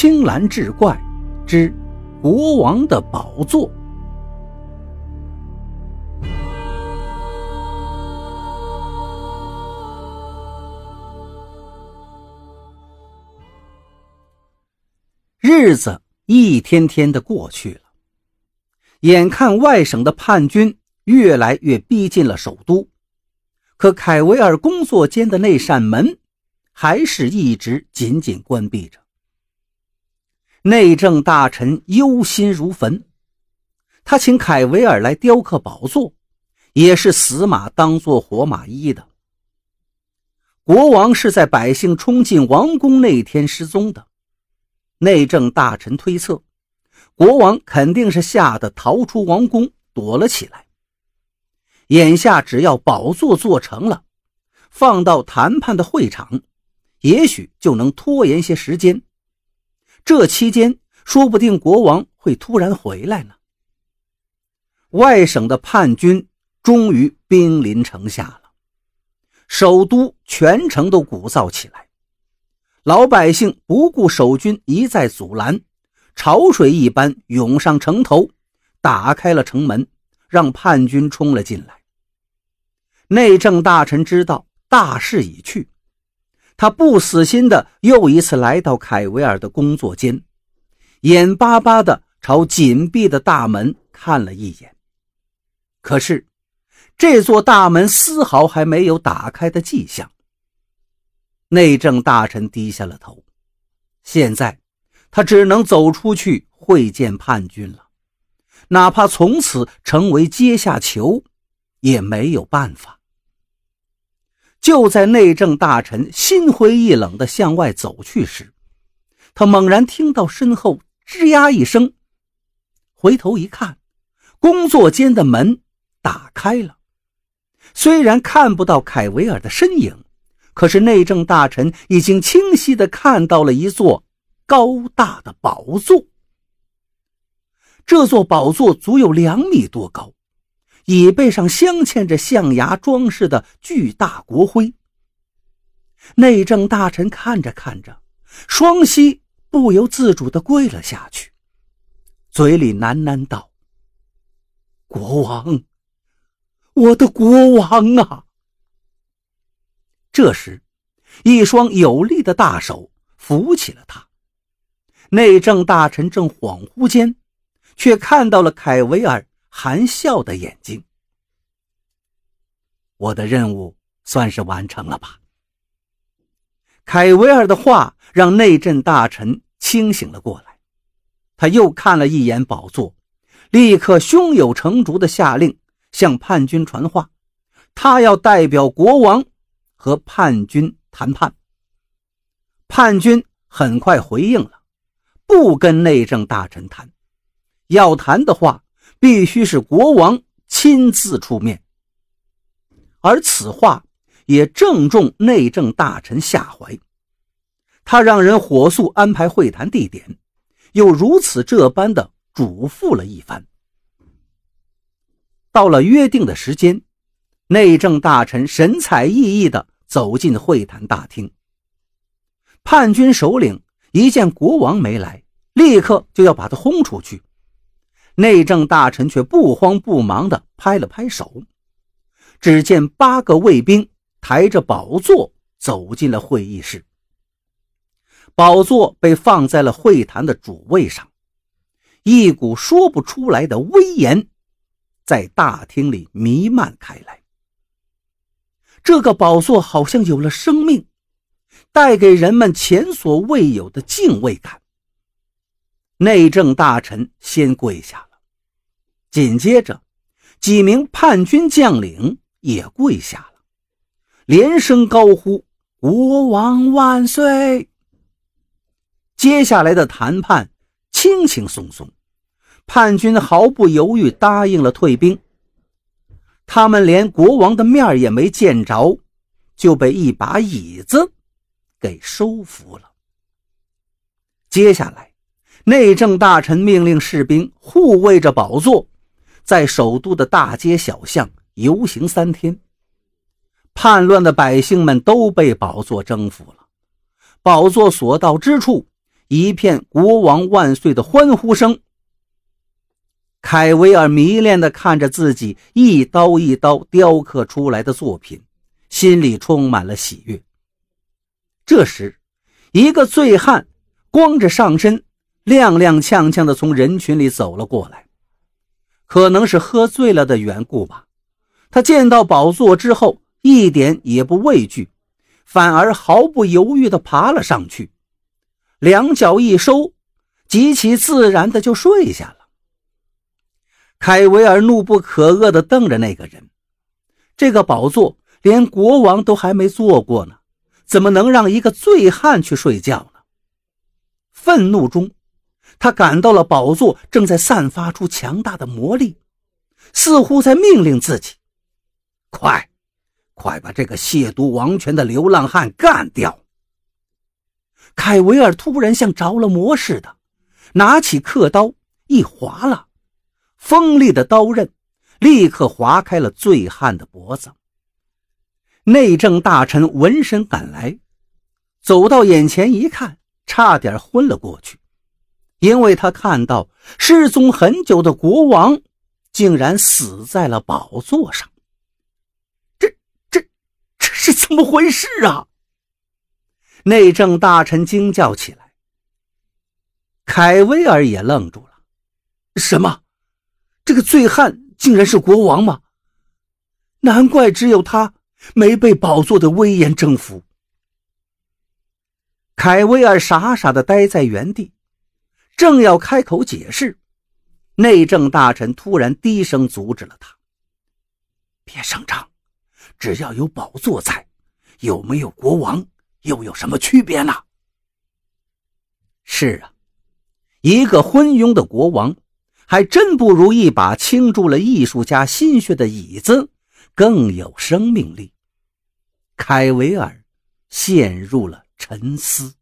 青蓝志怪之国王的宝座。日子一天天的过去了，眼看外省的叛军越来越逼近了首都，可凯维尔工作间的那扇门还是一直紧紧关闭着。内政大臣忧心如焚，他请凯维尔来雕刻宝座，也是死马当做活马医的。国王是在百姓冲进王宫那天失踪的，内政大臣推测，国王肯定是吓得逃出王宫躲了起来。眼下只要宝座做成了，放到谈判的会场，也许就能拖延些时间。这期间，说不定国王会突然回来呢。外省的叛军终于兵临城下了，首都全城都鼓噪起来。老百姓不顾守军一再阻拦，潮水一般涌上城头，打开了城门，让叛军冲了进来。内政大臣知道大势已去。他不死心的又一次来到凯维尔的工作间，眼巴巴的朝紧闭的大门看了一眼。可是，这座大门丝毫还没有打开的迹象。内政大臣低下了头，现在他只能走出去会见叛军了，哪怕从此成为阶下囚，也没有办法。就在内政大臣心灰意冷地向外走去时，他猛然听到身后吱呀一声，回头一看，工作间的门打开了。虽然看不到凯维尔的身影，可是内政大臣已经清晰地看到了一座高大的宝座。这座宝座足有两米多高。椅背上镶嵌着象牙装饰的巨大国徽。内政大臣看着看着，双膝不由自主地跪了下去，嘴里喃喃道：“国王，我的国王啊！”这时，一双有力的大手扶起了他。内政大臣正恍惚间，却看到了凯维尔。含笑的眼睛，我的任务算是完成了吧？凯维尔的话让内政大臣清醒了过来，他又看了一眼宝座，立刻胸有成竹的下令向叛军传话，他要代表国王和叛军谈判。叛军很快回应了，不跟内政大臣谈，要谈的话。必须是国王亲自出面，而此话也正中内政大臣下怀。他让人火速安排会谈地点，又如此这般的嘱咐了一番。到了约定的时间，内政大臣神采奕奕地走进会谈大厅。叛军首领一见国王没来，立刻就要把他轰出去。内政大臣却不慌不忙地拍了拍手，只见八个卫兵抬着宝座走进了会议室。宝座被放在了会谈的主位上，一股说不出来的威严在大厅里弥漫开来。这个宝座好像有了生命，带给人们前所未有的敬畏感。内政大臣先跪下。紧接着，几名叛军将领也跪下了，连声高呼“国王万岁”。接下来的谈判轻轻松松，叛军毫不犹豫答应了退兵。他们连国王的面也没见着，就被一把椅子给收服了。接下来，内政大臣命令士兵护卫着宝座。在首都的大街小巷游行三天，叛乱的百姓们都被宝座征服了。宝座所到之处，一片“国王万岁”的欢呼声。凯维尔迷恋地看着自己一刀一刀雕刻出来的作品，心里充满了喜悦。这时，一个醉汉光着上身，踉踉跄跄地从人群里走了过来。可能是喝醉了的缘故吧，他见到宝座之后，一点也不畏惧，反而毫不犹豫地爬了上去，两脚一收，极其自然地就睡下了。凯维尔怒不可遏地瞪着那个人，这个宝座连国王都还没坐过呢，怎么能让一个醉汉去睡觉呢？愤怒中，他感到了宝座正在散发出强大的魔力，似乎在命令自己：“快，快把这个亵渎王权的流浪汉干掉！”凯维尔突然像着了魔似的，拿起刻刀一划拉。锋利的刀刃立刻划开了醉汉的脖子。内政大臣闻声赶来，走到眼前一看，差点昏了过去，因为他看到失踪很久的国王竟然死在了宝座上。这、这、这是怎么回事啊？内政大臣惊叫起来。凯威尔也愣住了，什么？这个醉汉竟然是国王吗？难怪只有他没被宝座的威严征服。凯威尔傻傻的呆在原地，正要开口解释，内政大臣突然低声阻止了他：“别声张，只要有宝座在，有没有国王又有什么区别呢？”是啊，一个昏庸的国王。还真不如一把倾注了艺术家心血的椅子更有生命力。凯维尔陷入了沉思。